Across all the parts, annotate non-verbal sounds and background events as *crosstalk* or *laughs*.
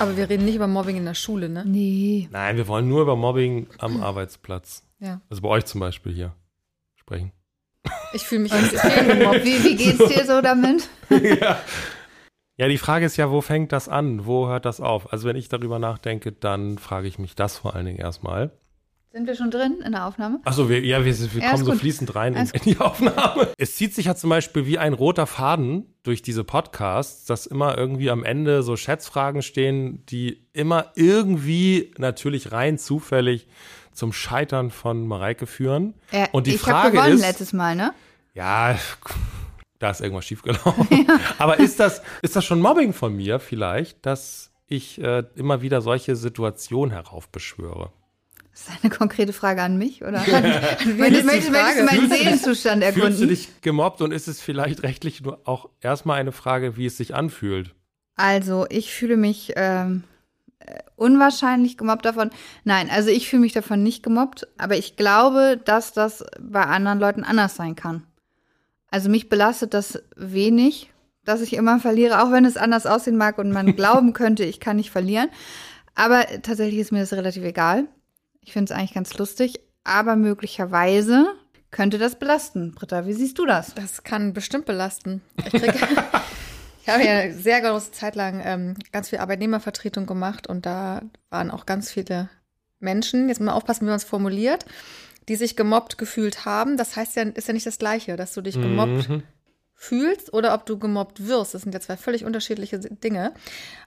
Aber wir reden nicht über Mobbing in der Schule, ne? Nee. Nein, wir wollen nur über Mobbing am Arbeitsplatz. Ja. Also bei euch zum Beispiel hier sprechen. Ich fühle mich extrem *laughs* gemobbt. Wie, wie geht's dir so damit? *laughs* ja. ja, die Frage ist ja, wo fängt das an? Wo hört das auf? Also wenn ich darüber nachdenke, dann frage ich mich das vor allen Dingen erstmal. Sind wir schon drin in der Aufnahme? Achso, wir, ja, wir, wir Ja, kommen so fließend rein in, in die Aufnahme. Es zieht sich ja zum Beispiel wie ein roter Faden durch diese Podcasts, dass immer irgendwie am Ende so Schätzfragen stehen, die immer irgendwie natürlich rein zufällig zum Scheitern von Mareike führen. Äh, Und die ich Frage gewonnen ist, letztes Mal, ne? ja, *laughs* da ist irgendwas schiefgelaufen. *laughs* Aber ist das, ist das schon Mobbing von mir vielleicht, dass ich äh, immer wieder solche Situationen heraufbeschwöre? Das ist eine konkrete Frage an mich, oder? *laughs* wen Möchtest, ist die möchtest, möchtest du meinen Seelenzustand Fühlst du erkunden? dich gemobbt und ist es vielleicht rechtlich nur auch erstmal eine Frage, wie es sich anfühlt? Also, ich fühle mich ähm, äh, unwahrscheinlich gemobbt davon. Nein, also ich fühle mich davon nicht gemobbt, aber ich glaube, dass das bei anderen Leuten anders sein kann. Also mich belastet das wenig, dass ich immer verliere, auch wenn es anders aussehen mag und man *laughs* glauben könnte, ich kann nicht verlieren. Aber tatsächlich ist mir das relativ egal. Ich finde es eigentlich ganz lustig, aber möglicherweise könnte das belasten. Britta, wie siehst du das? Das kann bestimmt belasten. Ich, krieg, *laughs* ich habe ja eine sehr große Zeit lang ähm, ganz viel Arbeitnehmervertretung gemacht und da waren auch ganz viele Menschen, jetzt mal aufpassen, wie man es formuliert, die sich gemobbt gefühlt haben. Das heißt ja, ist ja nicht das Gleiche, dass du dich gemobbt Mhm. Fühlst oder ob du gemobbt wirst. Das sind ja zwei völlig unterschiedliche Dinge.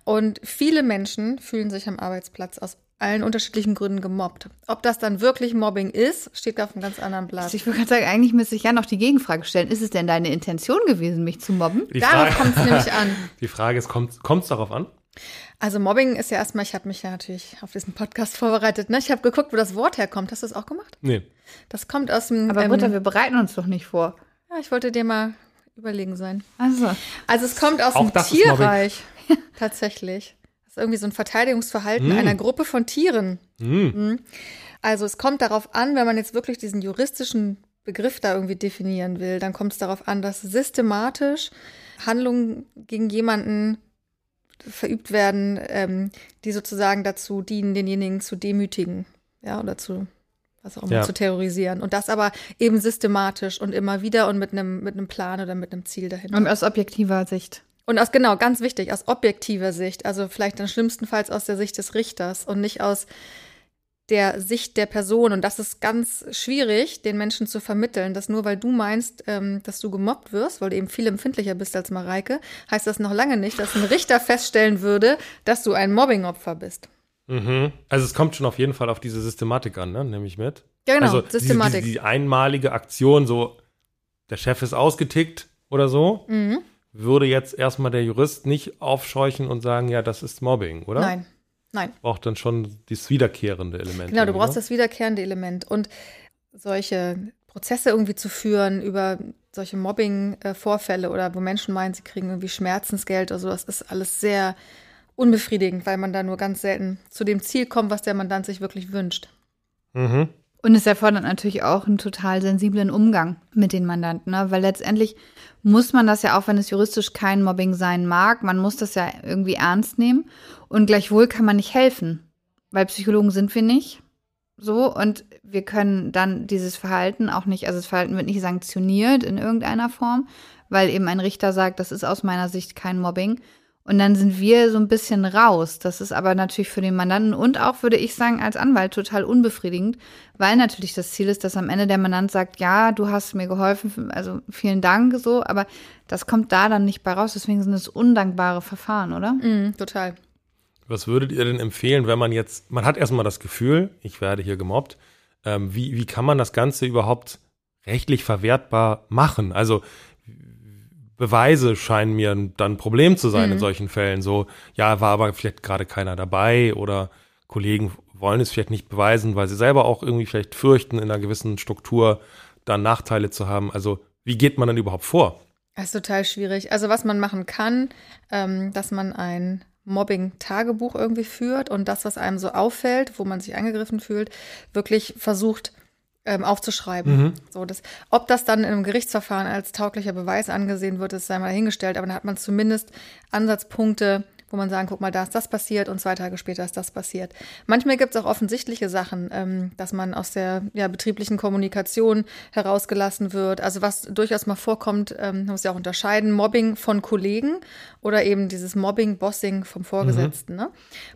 Und viele Menschen fühlen sich am Arbeitsplatz aus allen unterschiedlichen Gründen gemobbt. Ob das dann wirklich Mobbing ist, steht auf einem ganz anderen Blatt. Ich würde gerade sagen, eigentlich müsste ich ja noch die Gegenfrage stellen. Ist es denn deine Intention gewesen, mich zu mobben? Die Darauf Frage, kommt es nämlich an. *laughs* die Frage ist, kommt es darauf an? Also Mobbing ist ja erstmal, ich habe mich ja natürlich auf diesen Podcast vorbereitet. Ne? Ich habe geguckt, wo das Wort herkommt. Hast du das auch gemacht? Nee. Das kommt aus dem. Aber ähm, Britta, wir bereiten uns doch nicht vor. ja, ich wollte dir mal überlegen sein. Also, Also es kommt aus Auch dem. Tierreich. *laughs* Tatsächlich. Das ist irgendwie so ein Verteidigungsverhalten Mm. einer Gruppe von Tieren. Hm. Also es kommt darauf an, wenn man jetzt wirklich diesen juristischen Begriff da irgendwie definieren will, dann kommt es darauf an, dass systematisch Handlungen gegen jemanden verübt werden, ähm, die sozusagen dazu dienen, denjenigen zu demütigen, ja, oder zu was auch immer, Ja. zu terrorisieren. Und das aber eben systematisch und immer wieder und mit einem mit einem Plan oder mit einem Ziel dahinter. und aus objektiver Sicht. Und aus, genau, ganz wichtig, aus objektiver Sicht, also vielleicht dann schlimmstenfalls aus der Sicht des Richters und nicht aus der Sicht der Person. Und das ist ganz schwierig, den Menschen zu vermitteln, dass nur weil du meinst, ähm, dass du gemobbt wirst, weil du eben viel empfindlicher bist als Mareike, heißt das noch lange nicht, dass ein Richter feststellen würde, dass du ein Mobbingopfer bist. Mhm. Also es kommt schon auf jeden Fall auf diese Systematik an, ne? nehme ich mit. Ja, genau, also Systematik. Diese, diese, die einmalige Aktion, so der Chef ist ausgetickt oder so, Mhm. würde jetzt erstmal der Jurist nicht aufscheuchen und sagen, ja, das ist Mobbing, oder? Nein, nein. Braucht dann schon dieses wiederkehrende Element. Genau, du irgendwie, brauchst ne? das wiederkehrende Element. Und solche Prozesse irgendwie zu führen über solche Mobbing-Vorfälle oder wo Menschen meinen, sie kriegen irgendwie Schmerzensgeld oder so, das ist alles sehr unbefriedigend, weil man da nur ganz selten zu dem Ziel kommt, was der Mandant sich wirklich wünscht. Mhm. Und es erfordert natürlich auch einen total sensiblen Umgang mit den Mandanten, ne? weil letztendlich muss man das ja auch, wenn es juristisch kein Mobbing sein mag, man muss das ja irgendwie ernst nehmen und gleichwohl kann man nicht helfen, weil Psychologen sind wir nicht so und wir können dann dieses Verhalten auch nicht, also das Verhalten wird nicht sanktioniert in irgendeiner Form, weil eben ein Richter sagt, das ist aus meiner Sicht kein Mobbing. Und dann sind wir so ein bisschen raus. Das ist aber natürlich für den Mandanten und auch, würde ich sagen, als Anwalt total unbefriedigend, weil natürlich das Ziel ist, dass am Ende der Mandant sagt, ja, du hast mir geholfen, also vielen Dank so, aber das kommt da dann nicht bei raus. Deswegen sind es undankbare Verfahren, oder? Mhm, total. Was würdet ihr denn empfehlen, wenn man jetzt, man hat erstmal das Gefühl, ich werde hier gemobbt, ähm, wie, wie kann man das Ganze überhaupt rechtlich verwertbar machen? Also Beweise scheinen mir dann ein Problem zu sein Mhm. in solchen Fällen. So, ja, war aber vielleicht gerade keiner dabei oder Kollegen wollen es vielleicht nicht beweisen, weil sie selber auch irgendwie vielleicht fürchten, in einer gewissen Struktur dann Nachteile zu haben. Also, wie geht man dann überhaupt vor? Das ist total schwierig. Also was man machen kann, ähm, dass man ein Mobbing-Tagebuch irgendwie führt und das, was einem so auffällt, wo man sich angegriffen fühlt, wirklich versucht ähm, aufzuschreiben. Mhm. So, das, ob das dann in einem Gerichtsverfahren als tauglicher Beweis angesehen wird, ist sei mal dahingestellt, aber dann hat man zumindest Ansatzpunkte, wo man sagen, guck mal, da ist das passiert und zwei Tage später ist das passiert. Manchmal gibt es auch offensichtliche Sachen, ähm, dass man aus der ja, betrieblichen Kommunikation herausgelassen wird. Also was durchaus mal vorkommt, ähm, man muss ja auch unterscheiden, Mobbing von Kollegen oder eben dieses Mobbing, Bossing vom Vorgesetzten. Ne?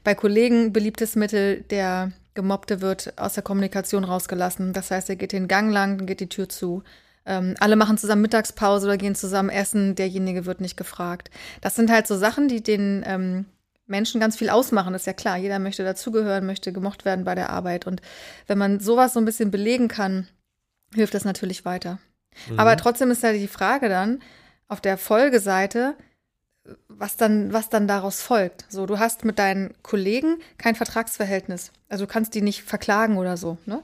Bei Kollegen beliebtes Mittel, der Gemobbte wird aus der Kommunikation rausgelassen. Das heißt, er geht den Gang lang, dann geht die Tür zu. Ähm, alle machen zusammen Mittagspause oder gehen zusammen essen, derjenige wird nicht gefragt. Das sind halt so Sachen, die den ähm, Menschen ganz viel ausmachen, ist ja klar. Jeder möchte dazugehören, möchte gemocht werden bei der Arbeit. Und wenn man sowas so ein bisschen belegen kann, hilft das natürlich weiter. Aber trotzdem ist ja die Frage dann auf der Folgeseite, was dann, was dann daraus folgt. So, du hast mit deinen Kollegen kein Vertragsverhältnis. Also du kannst die nicht verklagen oder so. Ne?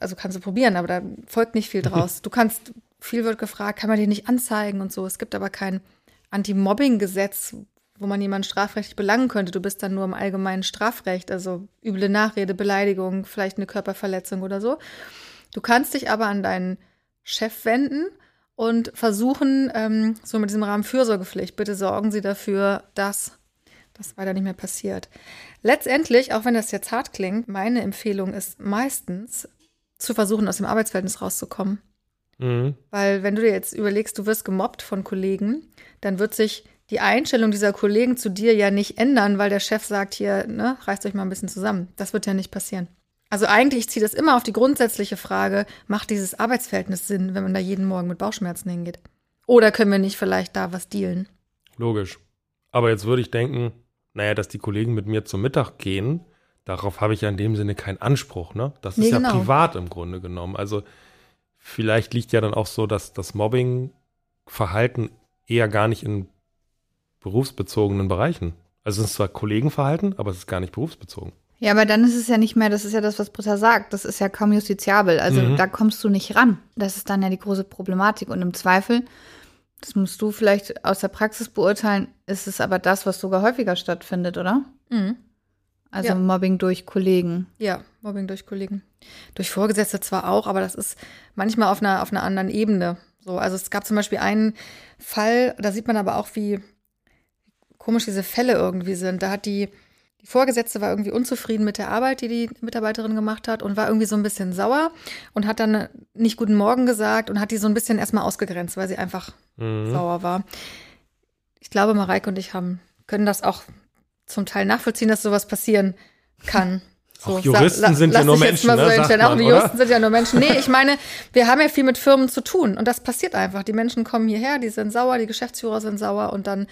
Also kannst du probieren, aber da folgt nicht viel draus. *laughs* Du kannst, viel wird gefragt, kann man die nicht anzeigen und so. Es gibt aber kein Anti-Mobbing-Gesetz, wo man jemanden strafrechtlich belangen könnte. Du bist dann nur im allgemeinen Strafrecht, also üble Nachrede, Beleidigung, vielleicht eine Körperverletzung oder so. Du kannst dich aber an deinen Chef wenden und versuchen, ähm, so mit diesem Rahmen Fürsorgepflicht, bitte sorgen Sie dafür, dass das weiter nicht mehr passiert. Letztendlich, auch wenn das jetzt hart klingt, meine Empfehlung ist meistens zu versuchen, aus dem Arbeitsverhältnis rauszukommen. Mhm. Weil wenn du dir jetzt überlegst, du wirst gemobbt von Kollegen, dann wird sich die Einstellung dieser Kollegen zu dir ja nicht ändern, weil der Chef sagt hier, ne, reißt euch mal ein bisschen zusammen. Das wird ja nicht passieren. Also eigentlich, ich ziehe das immer auf die grundsätzliche Frage, macht dieses Arbeitsverhältnis Sinn, wenn man da jeden Morgen mit Bauchschmerzen hingeht? Oder können wir nicht vielleicht da was dealen? Logisch. Aber jetzt würde ich denken, naja, dass die Kollegen mit mir zum Mittag gehen, darauf habe ich ja in dem Sinne keinen Anspruch, ne? Das ist Nee, ja genau. privat im Grunde genommen. Also vielleicht liegt ja dann auch so, dass das Mobbing-Verhalten eher gar nicht in berufsbezogenen Bereichen. Also es ist zwar Kollegenverhalten, aber es ist gar nicht berufsbezogen. Ja, aber dann ist es ja nicht mehr, das ist ja das, was Britta sagt, das ist ja kaum justiziabel. Also Mhm. da kommst du nicht ran. Das ist dann ja die große Problematik. Und im Zweifel, das musst du vielleicht aus der Praxis beurteilen, ist es aber das, was sogar häufiger stattfindet, oder? Mhm. Also Ja. Mobbing durch Kollegen. Ja, Mobbing durch Kollegen. Durch Vorgesetzte zwar auch, aber das ist manchmal auf einer, auf einer anderen Ebene. So, also es gab zum Beispiel einen Fall, da sieht man aber auch, wie komisch diese Fälle irgendwie sind. Da hat die, die Vorgesetzte war irgendwie unzufrieden mit der Arbeit, die die Mitarbeiterin gemacht hat und war irgendwie so ein bisschen sauer und hat dann nicht guten Morgen gesagt und hat die so ein bisschen erstmal ausgegrenzt, weil sie einfach Mhm. sauer war. Ich glaube, Mareike und ich haben, können das auch zum Teil nachvollziehen, dass sowas passieren kann. *laughs* Auch sa- Juristen la- sind ja nur Menschen, ne, so man, Auch? Juristen sind ja nur Menschen. Nee, ich meine, wir haben ja viel mit Firmen zu tun und das passiert einfach. Die Menschen kommen hierher, die sind sauer, die Geschäftsführer sind sauer und dann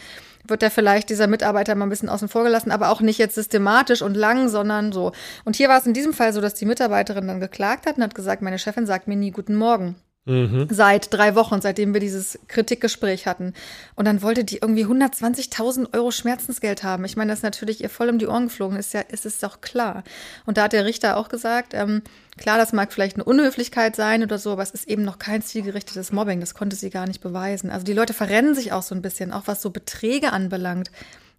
wird der vielleicht dieser Mitarbeiter mal ein bisschen außen vor gelassen, aber auch nicht jetzt systematisch und lang, sondern so. Und hier war es in diesem Fall so, dass die Mitarbeiterin dann geklagt hat und hat gesagt, meine Chefin sagt mir nie guten Morgen Mhm. seit drei Wochen, seitdem wir dieses Kritikgespräch hatten. Und dann wollte die irgendwie 120.000 Euro Schmerzensgeld haben. Ich meine, das ist natürlich ihr voll um die Ohren geflogen, ist ja, ist es doch klar. Und da hat der Richter auch gesagt, ähm, klar, das mag vielleicht eine Unhöflichkeit sein oder so, aber es ist eben noch kein zielgerichtetes Mobbing. Das konnte sie gar nicht beweisen. Also die Leute verrennen sich auch so ein bisschen, auch was so Beträge anbelangt.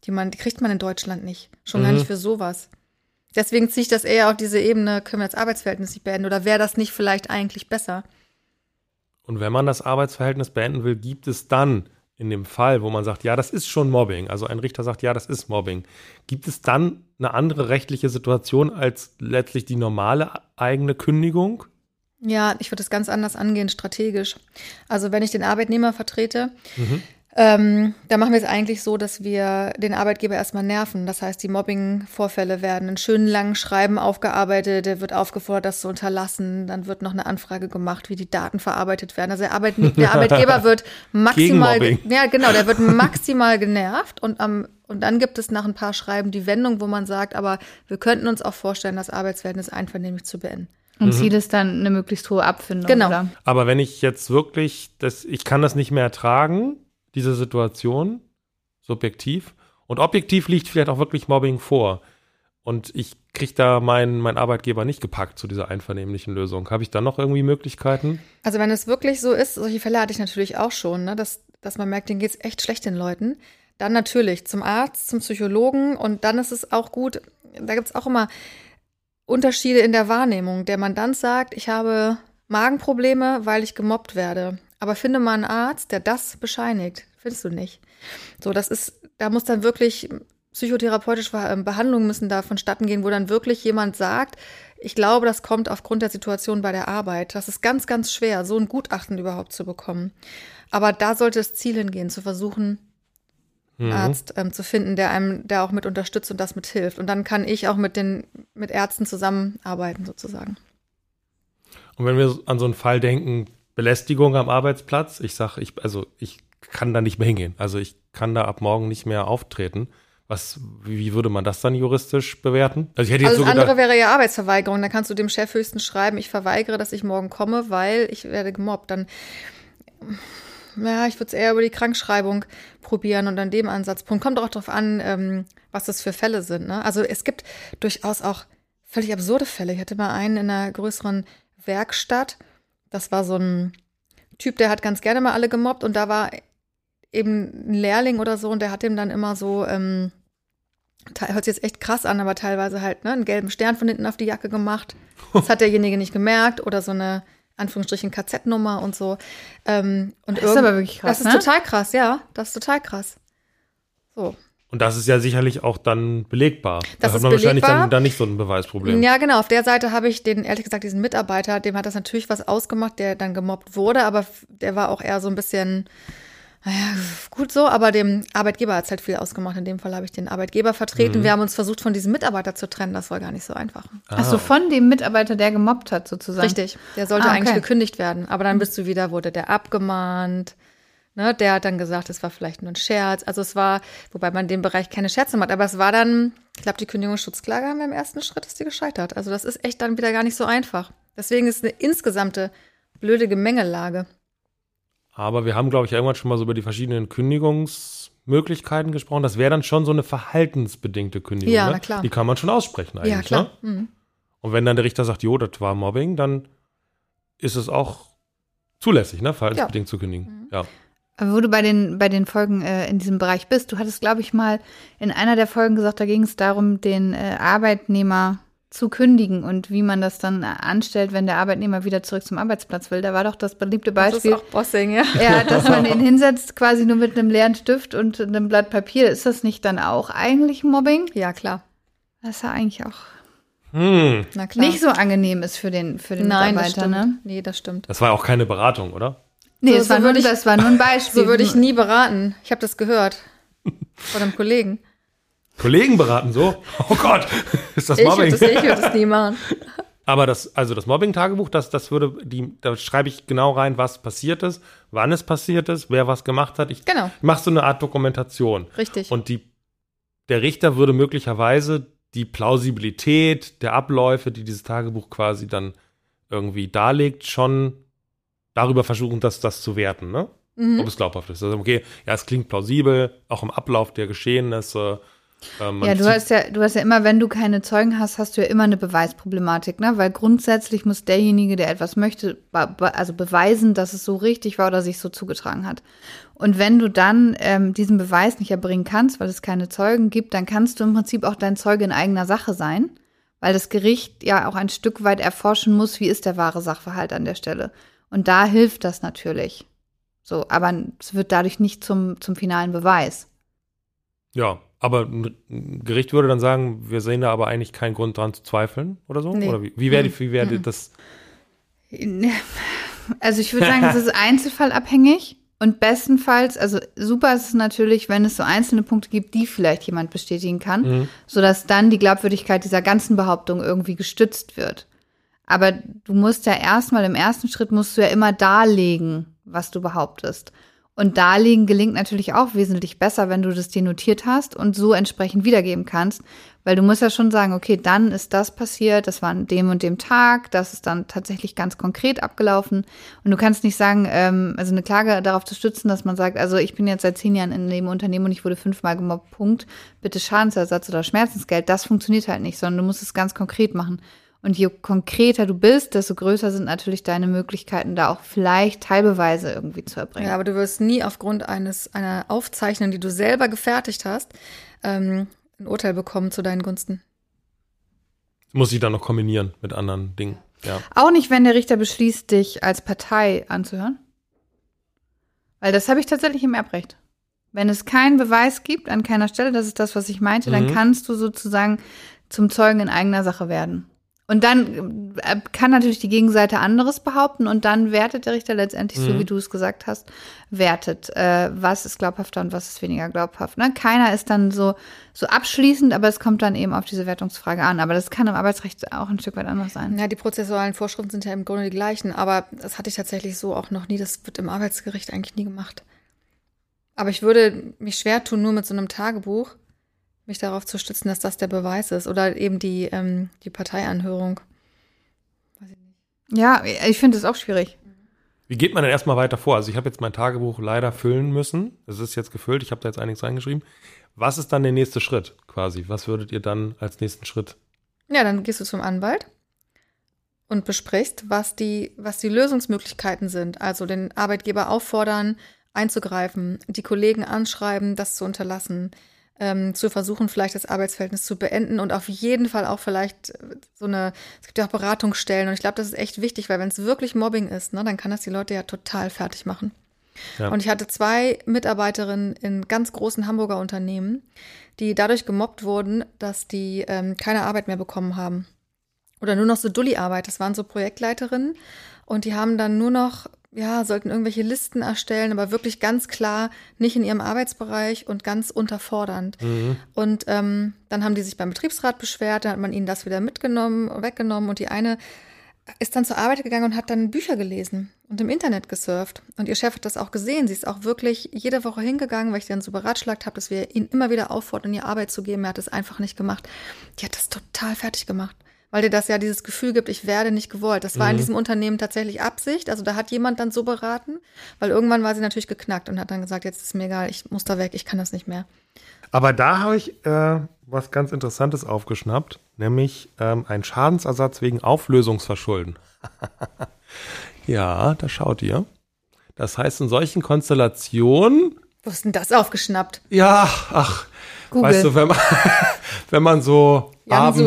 Die, man, die kriegt man in Deutschland nicht. Schon gar Mhm. nicht für sowas. Deswegen ziehe ich das eher auf diese Ebene, können wir jetzt Arbeitsverhältnis nicht beenden oder wäre das nicht vielleicht eigentlich besser? Und wenn man das Arbeitsverhältnis beenden will, gibt es dann in dem Fall, wo man sagt, ja, das ist schon Mobbing, also ein Richter sagt, ja, das ist Mobbing, gibt es dann eine andere rechtliche Situation als letztlich die normale eigene Kündigung? Ja, ich würde es ganz anders angehen, strategisch. Also wenn ich den Arbeitnehmer vertrete, Mhm. Ähm, da machen wir es eigentlich so, dass wir den Arbeitgeber erstmal nerven. Das heißt, die Mobbing-Vorfälle werden in schönen langen Schreiben aufgearbeitet, der wird aufgefordert, das zu unterlassen. Dann wird noch eine Anfrage gemacht, wie die Daten verarbeitet werden. Also der, Arbeit, *laughs* der Arbeitgeber wird maximal, ja genau, der wird *laughs* maximal genervt und am und dann gibt es nach ein paar Schreiben die Wendung, wo man sagt, aber wir könnten uns auch vorstellen, das Arbeitsverhältnis einvernehmlich zu beenden. Und Ziel ist dann eine möglichst hohe Abfindung. Genau. Oder? Aber wenn ich jetzt wirklich, das, ich kann das nicht mehr ertragen, diese Situation, subjektiv. Und objektiv liegt vielleicht auch wirklich Mobbing vor. Und ich kriege da meinen mein Arbeitgeber nicht gepackt zu dieser einvernehmlichen Lösung. Habe ich da noch irgendwie Möglichkeiten? Also wenn es wirklich so ist, solche Fälle hatte ich natürlich auch schon, ne, dass, dass man merkt, denen geht es echt schlecht den Leuten. Dann natürlich zum Arzt, zum Psychologen und dann ist es auch gut, da gibt es auch immer Unterschiede in der Wahrnehmung. Der Mandant sagt, ich habe Magenprobleme, weil ich gemobbt werde. Aber finde mal einen Arzt, der das bescheinigt. Findest du nicht? So, das ist, da muss dann wirklich psychotherapeutische ähm, Behandlungen müssen da vonstatten gehen, wo dann wirklich jemand sagt, ich glaube, das kommt aufgrund der Situation bei der Arbeit. Das ist ganz, ganz schwer, so ein Gutachten überhaupt zu bekommen. Aber da sollte das Ziel hingehen, zu versuchen, mhm. Arzt ähm, zu finden, der einem, der auch mit unterstützt und das mit hilft. Und dann kann ich auch mit den, mit Ärzten zusammenarbeiten, sozusagen. Und wenn wir an so einen Fall denken, Belästigung am Arbeitsplatz, ich sage, ich, also ich kann da nicht mehr hingehen. Also ich kann da ab morgen nicht mehr auftreten. Was, wie würde man das dann juristisch bewerten? Also, ich hätte jetzt also so das andere wäre ja Arbeitsverweigerung. Da kannst du dem Chef höchstens schreiben, ich verweigere, dass ich morgen komme, weil ich werde gemobbt. Dann, ja, ich würde es eher über die Krankschreibung probieren und an dem Ansatzpunkt. Kommt auch darauf an, ähm, was das für Fälle sind. Ne? Also es gibt durchaus auch völlig absurde Fälle. Ich hatte mal einen in einer größeren Werkstatt. Das war so ein Typ, der hat ganz gerne mal alle gemobbt und da war eben ein Lehrling oder so und der hat ihm dann immer so, ähm, hört sich jetzt echt krass an, aber teilweise halt ne, einen gelben Stern von hinten auf die Jacke gemacht. Das hat derjenige nicht gemerkt oder so eine Anführungsstrichen KZ-Nummer und so. Ähm, und das ist aber wirklich krass. Das ist ne? total krass, ja. Das ist total krass. So. Und das ist ja sicherlich auch dann belegbar. Das da hat man wahrscheinlich dann, dann nicht so ein Beweisproblem. Ja, genau. Auf der Seite habe ich den, ehrlich gesagt, diesen Mitarbeiter, dem hat das natürlich was ausgemacht, der dann gemobbt wurde, aber der war auch eher so ein bisschen, naja, gut so, aber dem Arbeitgeber hat es halt viel ausgemacht. In dem Fall habe ich den Arbeitgeber vertreten. Mhm. Wir haben uns versucht, von diesem Mitarbeiter zu trennen. Das war gar nicht so einfach. Ah. Achso, von dem Mitarbeiter, der gemobbt hat, sozusagen. Richtig. Der sollte ah, okay. eigentlich gekündigt werden. Aber dann bist du wieder, wurde der abgemahnt. Ne, der hat dann gesagt, es war vielleicht nur ein Scherz. Also es war, wobei man in dem Bereich keine Scherze macht, aber es war dann, ich glaube, die Kündigungsschutzklage haben wir im ersten Schritt, ist die gescheitert. Also das ist echt dann wieder gar nicht so einfach. Deswegen ist es eine insgesamte blöde Gemengelage. Aber wir haben, glaube ich, irgendwann schon mal so über die verschiedenen Kündigungsmöglichkeiten gesprochen. Das wäre dann schon so eine verhaltensbedingte Kündigung. Ja, ne? na klar. Die kann man schon aussprechen eigentlich. Ja, klar. Ne? Mhm. Und wenn dann der Richter sagt, jo, das war Mobbing, dann ist es auch zulässig, ne, verhaltensbedingt ja. zu kündigen. Mhm. Ja. Aber wo du bei den, bei den Folgen äh, in diesem Bereich bist, du hattest, glaube ich, mal in einer der Folgen gesagt, da ging es darum, den äh, Arbeitnehmer zu kündigen und wie man das dann anstellt, wenn der Arbeitnehmer wieder zurück zum Arbeitsplatz will. Da war doch das beliebte Beispiel. Das ist auch Bossing, ja. Ja, *laughs* dass man ihn hinsetzt quasi nur mit einem leeren Stift und einem Blatt Papier. Ist das nicht dann auch eigentlich Mobbing? Ja, klar. Das ist ja eigentlich auch hm. nicht so angenehm ist für den, für den Nein, Mitarbeiter, das ne? Nee, das stimmt. Das war auch keine Beratung, oder? Nee, so, das, war so nur, ich, das war nur ein Beispiel. So würde ich nie beraten. Ich habe das gehört von einem Kollegen. Kollegen beraten so? Oh Gott, *laughs* ist das Mobbing? Ich würde das, das nie machen. *laughs* Aber das, also das Mobbing-Tagebuch, das, das würde, die, da schreibe ich genau rein, was passiert ist, wann es passiert ist, wer was gemacht hat. Ich genau. mache so eine Art Dokumentation. Richtig. Und die, der Richter würde möglicherweise die Plausibilität der Abläufe, die dieses Tagebuch quasi dann irgendwie darlegt, schon darüber versuchen, das, das zu werten, ne? Mhm. Ob es glaubhaft ist. Also, okay, ja, es klingt plausibel, auch im Ablauf der Geschehnisse. Ähm, ja, du hast ja, du hast ja immer, wenn du keine Zeugen hast, hast du ja immer eine Beweisproblematik, ne? Weil grundsätzlich muss derjenige, der etwas möchte, also beweisen, dass es so richtig war oder sich so zugetragen hat. Und wenn du dann ähm, diesen Beweis nicht erbringen kannst, weil es keine Zeugen gibt, dann kannst du im Prinzip auch dein Zeuge in eigener Sache sein, weil das Gericht ja auch ein Stück weit erforschen muss, wie ist der wahre Sachverhalt an der Stelle. Und da hilft das natürlich. So, aber es wird dadurch nicht zum, zum finalen Beweis. Ja, aber ein Gericht würde dann sagen, wir sehen da aber eigentlich keinen Grund dran zu zweifeln oder so? Nee. Oder wie, wie wäre wie wär mhm. das? *laughs* Also ich würde sagen, es ist einzelfallabhängig und bestenfalls, also super ist es natürlich, wenn es so einzelne Punkte gibt, die vielleicht jemand bestätigen kann, mhm. sodass dann die Glaubwürdigkeit dieser ganzen Behauptung irgendwie gestützt wird. Aber du musst ja erstmal im ersten Schritt musst du ja immer darlegen, was du behauptest. Und darlegen gelingt natürlich auch wesentlich besser, wenn du das dir notiert hast und so entsprechend wiedergeben kannst. Weil du musst ja schon sagen, okay, dann ist das passiert, das war an dem und dem Tag, das ist dann tatsächlich ganz konkret abgelaufen. Und du kannst nicht sagen, ähm, also eine Klage darauf zu stützen, dass man sagt, also ich bin jetzt seit zehn Jahren in dem Unternehmen und ich wurde fünfmal gemobbt, Punkt, bitte Schadensersatz oder Schmerzensgeld, das funktioniert halt nicht, sondern du musst es ganz konkret machen. Und je konkreter du bist, desto größer sind natürlich deine Möglichkeiten, da auch vielleicht Teilbeweise irgendwie zu erbringen. Ja, aber du wirst nie aufgrund eines einer Aufzeichnung, die du selber gefertigt hast, ähm, ein Urteil bekommen zu deinen Gunsten. Muss ich dann noch kombinieren mit anderen Dingen. Ja. Auch nicht, wenn der Richter beschließt, dich als Partei anzuhören. Weil das habe ich tatsächlich im Erbrecht. Wenn es keinen Beweis gibt an keiner Stelle, das ist das, was ich meinte, dann Mhm. kannst du sozusagen zum Zeugen in eigener Sache werden. Und dann äh, kann natürlich die Gegenseite anderes behaupten und dann wertet der Richter letztendlich, so Mhm. wie du es gesagt hast, wertet, äh, was ist glaubhafter und was ist weniger glaubhaft. Ne? Keiner ist dann so, so abschließend, aber es kommt dann eben auf diese Wertungsfrage an. Aber das kann im Arbeitsrecht auch ein Stück weit anders sein. Ja, die prozessualen Vorschriften sind ja im Grunde die gleichen, aber das hatte ich tatsächlich so auch noch nie. Das wird im Arbeitsgericht eigentlich nie gemacht. Aber ich würde mich schwer tun, nur mit so einem Tagebuch mich darauf zu stützen, dass das der Beweis ist. Oder eben die, ähm, die Parteianhörung. Ja, ich finde es auch schwierig. Wie geht man denn erstmal weiter vor? Also ich habe jetzt mein Tagebuch leider füllen müssen. Es ist jetzt gefüllt, ich habe da jetzt einiges reingeschrieben. Was ist dann der nächste Schritt quasi? Was würdet ihr dann als nächsten Schritt? Ja, dann gehst du zum Anwalt und besprichst, was die, was die Lösungsmöglichkeiten sind. Also den Arbeitgeber auffordern, einzugreifen, die Kollegen anschreiben, das zu unterlassen, ähm, zu versuchen, vielleicht das Arbeitsverhältnis zu beenden und auf jeden Fall auch vielleicht äh, so eine, es gibt ja auch Beratungsstellen und ich glaube, das ist echt wichtig, weil wenn es wirklich Mobbing ist, ne, dann kann das die Leute ja total fertig machen. Ja. Und ich hatte zwei Mitarbeiterinnen in ganz großen Hamburger Unternehmen, die dadurch gemobbt wurden, dass die ähm, keine Arbeit mehr bekommen haben. Oder nur noch so Dulli-Arbeit. Das waren so Projektleiterinnen und die haben dann nur noch, ja, sollten irgendwelche Listen erstellen, aber wirklich ganz klar nicht in ihrem Arbeitsbereich und ganz unterfordernd. Und ähm, dann haben die sich beim Betriebsrat beschwert, dann hat man ihnen das wieder mitgenommen, weggenommen und die eine ist dann zur Arbeit gegangen und hat dann Bücher gelesen und im Internet gesurft. Und ihr Chef hat das auch gesehen. Sie ist auch wirklich jede Woche hingegangen, weil ich dann so beratschlagt habe, dass wir ihn immer wieder auffordern, ihr Arbeit zu geben. Er hat es einfach nicht gemacht. Die hat das total fertig gemacht. Weil dir das ja dieses Gefühl gibt, ich werde nicht gewollt. Das war in diesem Unternehmen tatsächlich Absicht. Also da hat jemand dann so beraten, weil irgendwann war sie natürlich geknackt und hat dann gesagt, jetzt ist mir egal, ich muss da weg, ich kann das nicht mehr. Aber da habe ich äh, was ganz Interessantes aufgeschnappt, nämlich ähm, ein Schadensersatz wegen Auflösungsverschulden. *laughs* ja, da schaut ihr. Das heißt, in solchen Konstellationen, Wo ist denn das aufgeschnappt? ja, ach, Google. weißt du, wenn man, wenn man so abends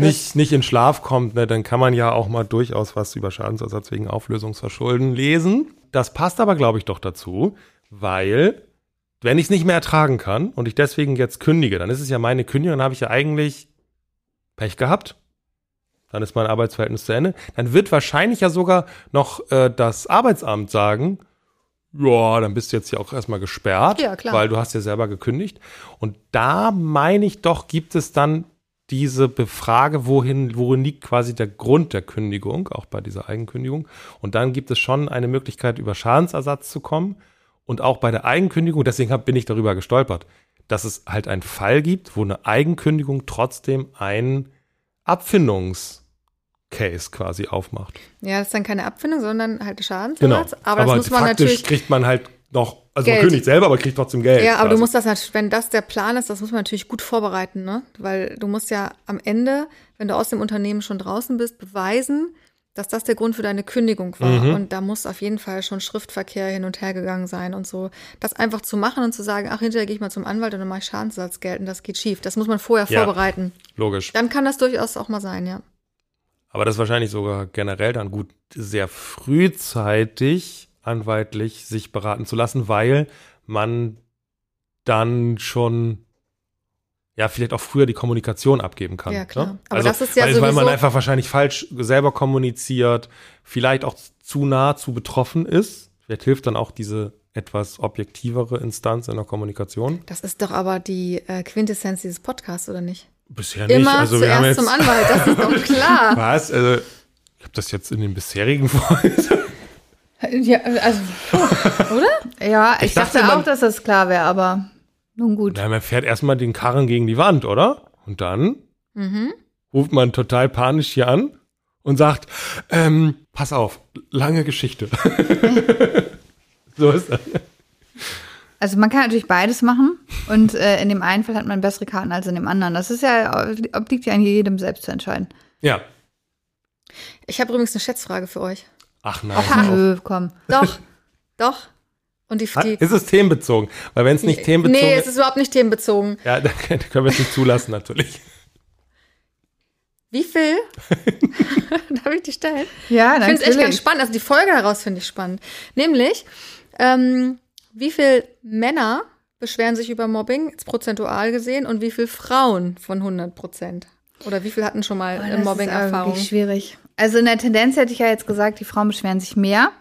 nicht, nicht in Schlaf kommt, ne, dann kann man ja auch mal durchaus was über Schadensersatz wegen Auflösungsverschulden lesen. Das passt aber, glaube ich, doch dazu, weil wenn ich es nicht mehr ertragen kann und ich deswegen jetzt kündige, dann ist es ja meine Kündigung, dann habe ich ja eigentlich Pech gehabt. Dann ist mein Arbeitsverhältnis zu Ende. Dann wird wahrscheinlich ja sogar noch äh, das Arbeitsamt sagen, ja, dann bist du jetzt ja auch erstmal gesperrt, Ja, klar. weil du hast ja selber gekündigt. Und da meine ich doch, gibt es dann diese Befrage, wohin, worin liegt quasi der Grund der Kündigung, auch bei dieser Eigenkündigung. Und dann gibt es schon eine Möglichkeit, über Schadensersatz zu kommen. Und auch bei der Eigenkündigung, deswegen bin ich darüber gestolpert, dass es halt einen Fall gibt, wo eine Eigenkündigung trotzdem einen Abfindungscase quasi aufmacht. Ja, das ist dann keine Abfindung, sondern halt Schadensersatz. Genau. Aber, das muss man faktisch natürlich. kriegt man halt noch, also Geld. man kündigt selber, aber kriegt trotzdem Geld. Ja, aber du quasi. musst das natürlich, wenn das der Plan ist, das muss man natürlich gut vorbereiten, ne? Weil du musst ja am Ende, wenn du aus dem Unternehmen schon draußen bist, beweisen, dass das der Grund für deine Kündigung war. Mhm. Und da muss auf jeden Fall schon Schriftverkehr hin und her gegangen sein und so. Das einfach zu machen und zu sagen, ach, hinterher gehe ich mal zum Anwalt und dann mache ich Schadensersatz gelten, das geht schief. Das muss man vorher Ja. vorbereiten. Logisch. Dann kann das durchaus auch mal sein, ja. Aber das ist wahrscheinlich sogar generell dann gut, sehr frühzeitig anwaltlich sich beraten zu lassen, weil man dann schon ja vielleicht auch früher die Kommunikation abgeben kann. Ja, klar. Ne? Aber also, das ist ja weil, weil man sowieso- einfach wahrscheinlich falsch selber kommuniziert, vielleicht auch zu nah zu betroffen ist. Vielleicht hilft dann auch diese etwas objektivere Instanz in der Kommunikation. Das ist doch aber die äh, Quintessenz dieses Podcasts, oder nicht? Bisher nicht. Immer also wir haben zuerst jetzt, zum Anwalt, das ist doch *laughs* klar. Was? Also, ich habe das jetzt in den bisherigen Folgen. *laughs* Ja, also, Oder? ja, ich, Ich dachte, dachte, man- auch, dass das klar wäre, aber nun gut. Na, man fährt erstmal den Karren gegen die Wand, oder? Und dann ruft man total panisch hier an und sagt, ähm, pass auf, lange Geschichte. *laughs* so ist das. Also man kann natürlich beides machen und äh, in dem einen Fall hat man bessere Karten als in dem anderen. Das ist ja, obliegt ja an jedem selbst zu entscheiden. Ja. Ich habe übrigens eine Schätzfrage für euch. Ach nein. Ach nö, komm. Doch, doch. Und die, die Ist es themenbezogen? Weil wenn es nicht themenbezogen Nee, es ist, ist überhaupt nicht themenbezogen. ja, *laughs* dann können wir es nicht zulassen natürlich. Wie viel? *laughs* Darf ich die stellen? Ja, Ich finde es echt ganz spannend. Also die Folge daraus finde ich spannend. Nämlich, ähm, wie viel Männer beschweren sich über Mobbing, jetzt prozentual gesehen, und wie viel Frauen von 100 Prozent? Oder wie viel hatten schon mal äh, Mobbing-Erfahrung? Mobbing schwierig. Also in der Tendenz hätte ich ja jetzt gesagt, die Frauen beschweren sich mehr.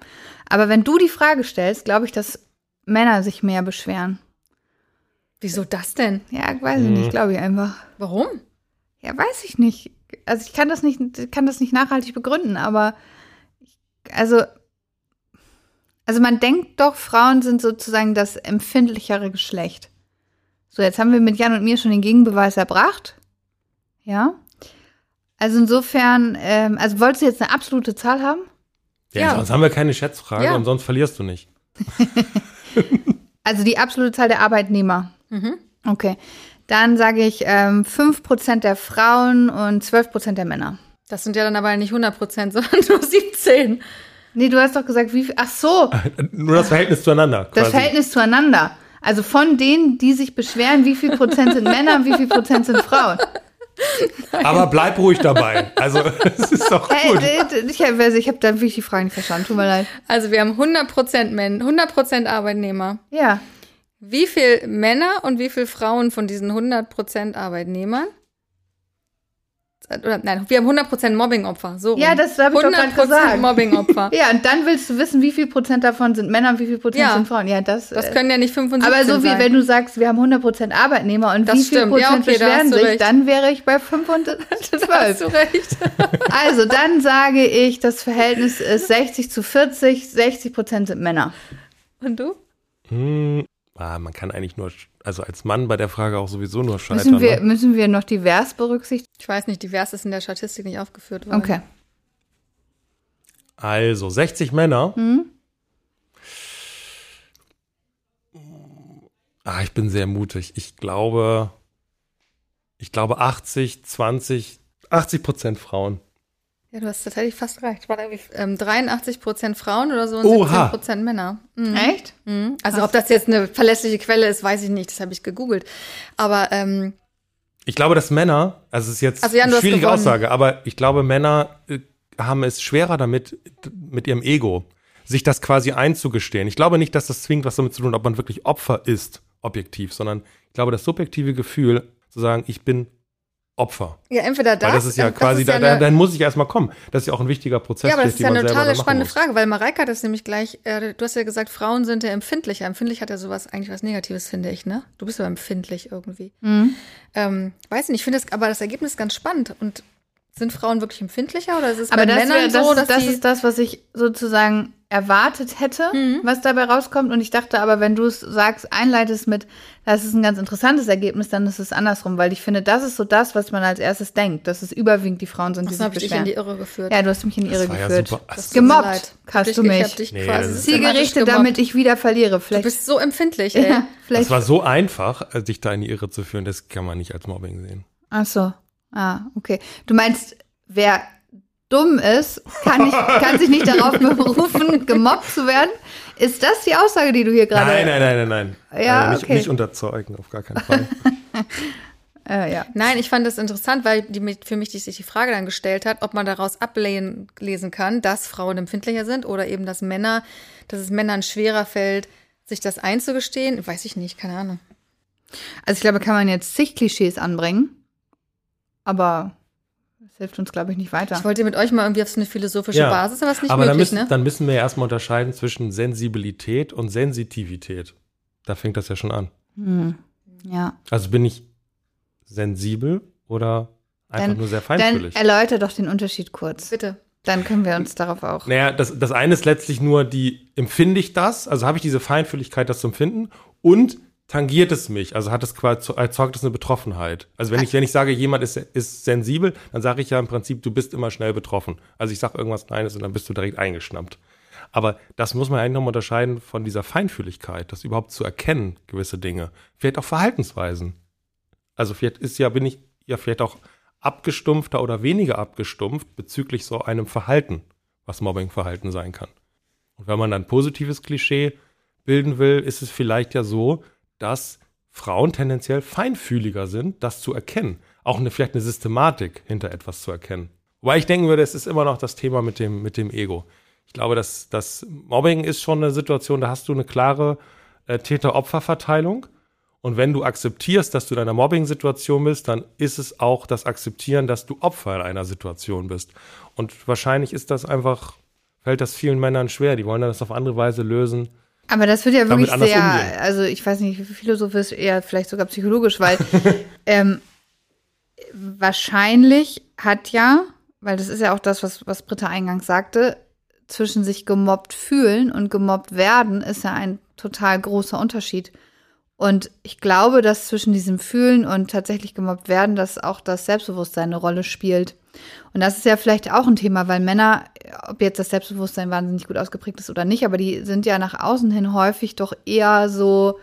Aber wenn du die Frage stellst, glaube ich, dass Männer sich mehr beschweren. Wieso das denn? Ja, weiß ich nicht, glaube ich einfach. Warum? Ja, weiß ich nicht. Also ich kann das nicht, kann das nicht nachhaltig begründen, aber ich, also, also man denkt doch, Frauen sind sozusagen das empfindlichere Geschlecht. So, jetzt haben wir mit Jan und mir schon den Gegenbeweis erbracht. Ja. Also insofern, ähm, also wolltest du jetzt eine absolute Zahl haben? Ja, Ja. sonst haben wir keine Schätzfrage Ja. und sonst verlierst du nicht. *laughs* Also die absolute Zahl der Arbeitnehmer. Mhm. Okay. Dann sage ich ähm, 5% der Frauen und 12% der Männer. Das sind ja dann aber nicht 100 Prozent, sondern nur 17. Nee, du hast doch gesagt, wie viel. Ach so, *laughs* Nur das Verhältnis zueinander. das quasi. Verhältnis zueinander. Also von denen, die sich beschweren, wie viel Prozent sind Männer und wie viel Prozent sind Frauen. *laughs* Aber bleib ruhig dabei. Also, *laughs* es ist doch Hey, gut. d- d- ich habe ich hab da wirklich die Frage nicht verstanden. Tut mir leid. Also wir haben 100 Prozent Männer, 100 Prozent Arbeitnehmer. Ja. Wie viel Männer und wie viel Frauen von diesen 100 Prozent Arbeitnehmern? Oder, nein, wir haben 100 Prozent Mobbingopfer. So Ja, das habe ich doch gerade 100% gesagt. Mobbingopfer. *laughs* Ja, und dann willst du wissen, wie viel Prozent davon sind Männer und wie viel Prozent Ja. sind Frauen. Ja, das. Das äh, können ja nicht 75 aber so wie sein. wenn du sagst, wir haben 100 Prozent Arbeitnehmer und Das wie viel stimmt. Ja, Prozent okay, da beschweren sich, recht. dann wäre ich bei 5 und *laughs* Da hast 12. du recht. *laughs* Also dann sage ich, das Verhältnis ist 60 zu 40, 60 Prozent sind Männer. Und du? Hm, ah, man kann eigentlich nur, also als Mann bei der Frage auch sowieso nur scheitern. Müssen wir, ne? müssen wir noch divers berücksichtigen? Ich weiß nicht, divers ist in der Statistik nicht aufgeführt worden. Okay. Also, 60 Männer. Hm? Ah, ich bin sehr mutig. Ich glaube, ich glaube 80, 20, 80 Prozent Frauen. Ja, du hast tatsächlich fast recht. War irgendwie, ähm, 83 Prozent Frauen oder so und Oha. 17 Prozent Männer. Mhm. Echt? Mhm. Also ob das jetzt eine verlässliche Quelle ist, weiß ich nicht. Das habe ich gegoogelt. Aber ähm, Ich glaube, dass Männer, also es ist jetzt Also Jan, eine schwierige. Aussage, aber ich glaube, Männer äh, haben es schwerer damit, mit ihrem Ego, sich das quasi einzugestehen. Ich glaube nicht, dass das zwingend was damit zu tun hat, ob man wirklich Opfer ist, objektiv, sondern ich glaube, das subjektive Gefühl, zu sagen, ich bin Opfer. ja, entweder das. Weil das ist ja quasi, ist ja da, dann muss ich erstmal kommen. Das ist ja auch ein wichtiger Prozess, Ja, aber das ist ja eine totale spannende muss. Frage, weil Mareike hat das nämlich gleich, äh, du hast ja gesagt, Frauen sind ja empfindlicher. Empfindlich hat ja sowas eigentlich was Negatives, finde ich, ne? Du bist aber empfindlich irgendwie. Mhm. Ähm, weiß nicht, ich finde das, aber das Ergebnis ganz spannend. Und sind Frauen wirklich empfindlicher oder ist es Aber bei das, Männern wär, das, so, das die, ist das, was ich sozusagen erwartet hätte, was dabei rauskommt. Und ich dachte aber, wenn du es sagst, einleitest mit, das ist ein ganz interessantes Ergebnis, dann ist es andersrum, weil ich finde, das ist so das, was man als erstes denkt, dass es überwiegend die Frauen sind, die das sich habe ich dich in die beschweren. Irre geführt. Ja, du hast mich in die Irre war ja geführt. super. Das Das- Gemobbt hast Ich- du Ich mich. hab dich Nee, quasi das Zielgerichtet, damit ich wieder verliere. Du Vielleicht, bist so empfindlich, ey. ja, vielleicht Das war so einfach, äh, dich da in die Irre zu führen, das kann man nicht als Mobbing sehen. Ach so. Ah, okay. Du meinst, wer dumm ist, kann, nicht, kann sich nicht darauf *laughs* berufen, gemobbt zu werden? Ist das die Aussage, die du hier gerade... Nein, nein, nein, nein, nein. Ja, äh, nicht, okay. nicht unterzeugen, auf gar keinen Fall. *laughs* Äh, ja. Nein, ich fand das interessant, weil die, für mich die, sich die Frage dann gestellt hat, ob man daraus ablesen lesen kann, dass Frauen empfindlicher sind oder eben, dass Männer, dass es Männern schwerer fällt, sich das einzugestehen. Weiß ich nicht, keine Ahnung. Also ich glaube, kann man jetzt zig Klischees anbringen, aber das hilft uns, glaube ich, nicht weiter. Ich wollte mit euch mal irgendwie auf so eine philosophische Ja. Basis, aber es ist nicht Aber dann möglich, müssen, ne? dann müssen wir ja erstmal unterscheiden zwischen Sensibilität und Sensitivität. Da fängt das ja schon an. Hm. Ja. Also bin ich sensibel oder einfach Dann- nur sehr Dann feinfühlig? erläuter doch den Unterschied kurz. Bitte. Dann können wir uns darauf auch. Naja, das, das eine ist letztlich nur die, empfinde ich das, also habe ich diese Feinfühligkeit, das zu empfinden und tangiert es mich? Also hat es quasi, erzeugt es eine Betroffenheit? Also wenn ich, wenn ich sage, jemand ist, ist sensibel, dann sage ich ja im Prinzip, du bist immer schnell betroffen. Also ich sage irgendwas Kleines und dann bist du direkt eingeschnappt. Aber das muss man eigentlich nochmal unterscheiden von dieser Feinfühligkeit, das überhaupt zu erkennen, gewisse Dinge. Vielleicht auch Verhaltensweisen. Also vielleicht ist ja, bin ich ja vielleicht auch abgestumpfter oder weniger abgestumpft bezüglich so einem Verhalten, was Mobbingverhalten sein kann. Und wenn man ein positives Klischee bilden will, ist es vielleicht ja so, dass Frauen tendenziell feinfühliger sind, das zu erkennen. Auch eine, vielleicht eine Systematik hinter etwas zu erkennen. Wobei ich denken würde, es ist immer noch das Thema mit dem, mit dem Ego. Ich glaube, dass das Mobbing ist schon eine Situation, da hast du eine klare äh, Täter-Opfer-Verteilung. Und wenn du akzeptierst, dass du in einer Mobbing-Situation bist, dann ist es auch das Akzeptieren, dass du Opfer in einer Situation bist. Und wahrscheinlich ist das einfach, fällt das vielen Männern schwer. Die wollen das auf andere Weise lösen. Aber das wird ja wirklich sehr, umgehen. also ich weiß nicht, philosophisch, eher vielleicht sogar psychologisch, weil *laughs* ähm, wahrscheinlich hat ja, weil das ist ja auch das, was, was Britta eingangs sagte, zwischen sich gemobbt fühlen und gemobbt werden ist ja ein total großer Unterschied. Und ich glaube, dass zwischen diesem Fühlen und tatsächlich gemobbt werden, dass auch das Selbstbewusstsein eine Rolle spielt. Und das ist ja vielleicht auch ein Thema, weil Männer, ob jetzt das Selbstbewusstsein wahnsinnig gut ausgeprägt ist oder nicht, aber die sind ja nach außen hin häufig doch eher so,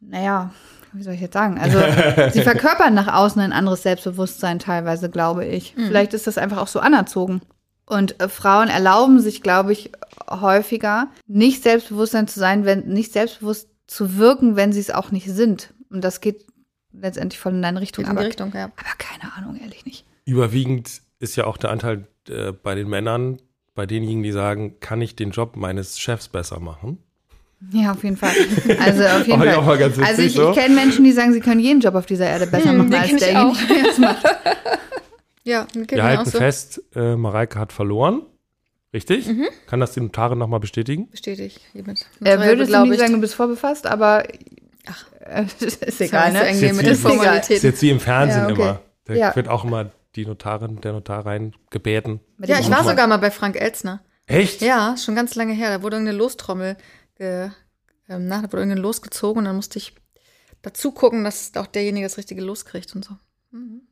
naja, wie soll ich jetzt sagen? Also *laughs* sie verkörpern nach außen ein anderes Selbstbewusstsein teilweise, glaube ich. Mhm. Vielleicht ist das einfach auch so anerzogen. Und äh, Frauen erlauben sich, glaube ich, häufiger, nicht Selbstbewusstsein zu sein, wenn nicht selbstbewusst zu wirken, wenn sie es auch nicht sind. Und das geht letztendlich voll in deine Richtung. in die Richtung, ja. Aber keine Ahnung, ehrlich nicht. Überwiegend ist ja auch der Anteil äh, bei den Männern, bei denjenigen, die sagen, kann ich den Job meines Chefs besser machen? Ja, auf jeden Fall. Also auf jeden *laughs* Fall. Auch witzig, also ich, so. ich kenne Menschen, die sagen, sie können jeden Job auf dieser Erde besser hm, machen, als derjenige, der es macht. *laughs* Ja, wir halten so. fest, äh, Mareike hat verloren. Richtig? Mhm. Kann das die Notarin nochmal bestätigen? Bestätigt hiermit. Er würde es nicht sagen, du bist vorbefasst, aber Ach, äh, *laughs* ist egal, ne? Ist jetzt, mit wie, ist jetzt wie im Fernsehen ja, okay. immer. Da ja. wird auch immer die Notarin, der Notar rein gebeten. Ja, ich war sogar mal bei Frank Elzner. Echt? Ja, schon ganz lange her. Da wurde irgendeine Lostrommel, ge, ähm, na, da wurde irgendeine losgezogen und dann musste ich dazu gucken, dass auch derjenige das richtige loskriegt und so. Mhm.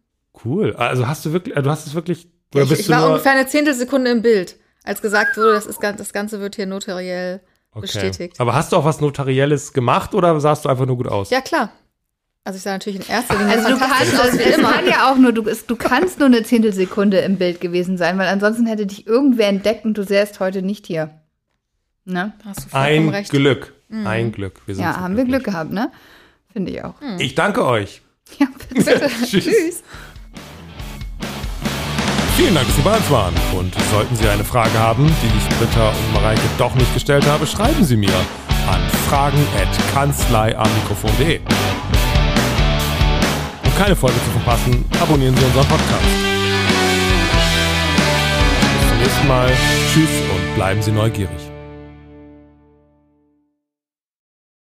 Cool. Also hast du wirklich, du hast es wirklich, oder ich, bist ich du war ungefähr eine Zehntelsekunde im Bild, als gesagt wurde, das, ist, das Ganze wird hier notariell okay. bestätigt. Aber hast du auch was Notarielles gemacht oder sahst du einfach nur gut aus? Ja, klar. Also ich sah natürlich in erster Linie also du kannst, aus, wie immer. kann ja auch nur, du, du kannst nur eine Zehntelsekunde im Bild gewesen sein, weil ansonsten hätte dich irgendwer entdeckt und du säßt heute nicht hier. Ne? Hast du Ein recht. Glück. Mhm. Ein Glück. Wir sind ja, so haben glücklich. wir Glück gehabt, ne? Finde ich auch. Mhm. Ich danke euch. *laughs* Ja, bitte. *laughs* Tschüss. Tschüss. Vielen Dank, dass Sie bei uns waren. Und sollten Sie eine Frage haben, die ich Britta und Mareike doch nicht gestellt habe, schreiben Sie mir an fragen.kanzleiamikrofon.de. Um keine Folge zu verpassen, abonnieren Sie unseren Podcast. Bis zum nächsten Mal. Tschüss und bleiben Sie neugierig.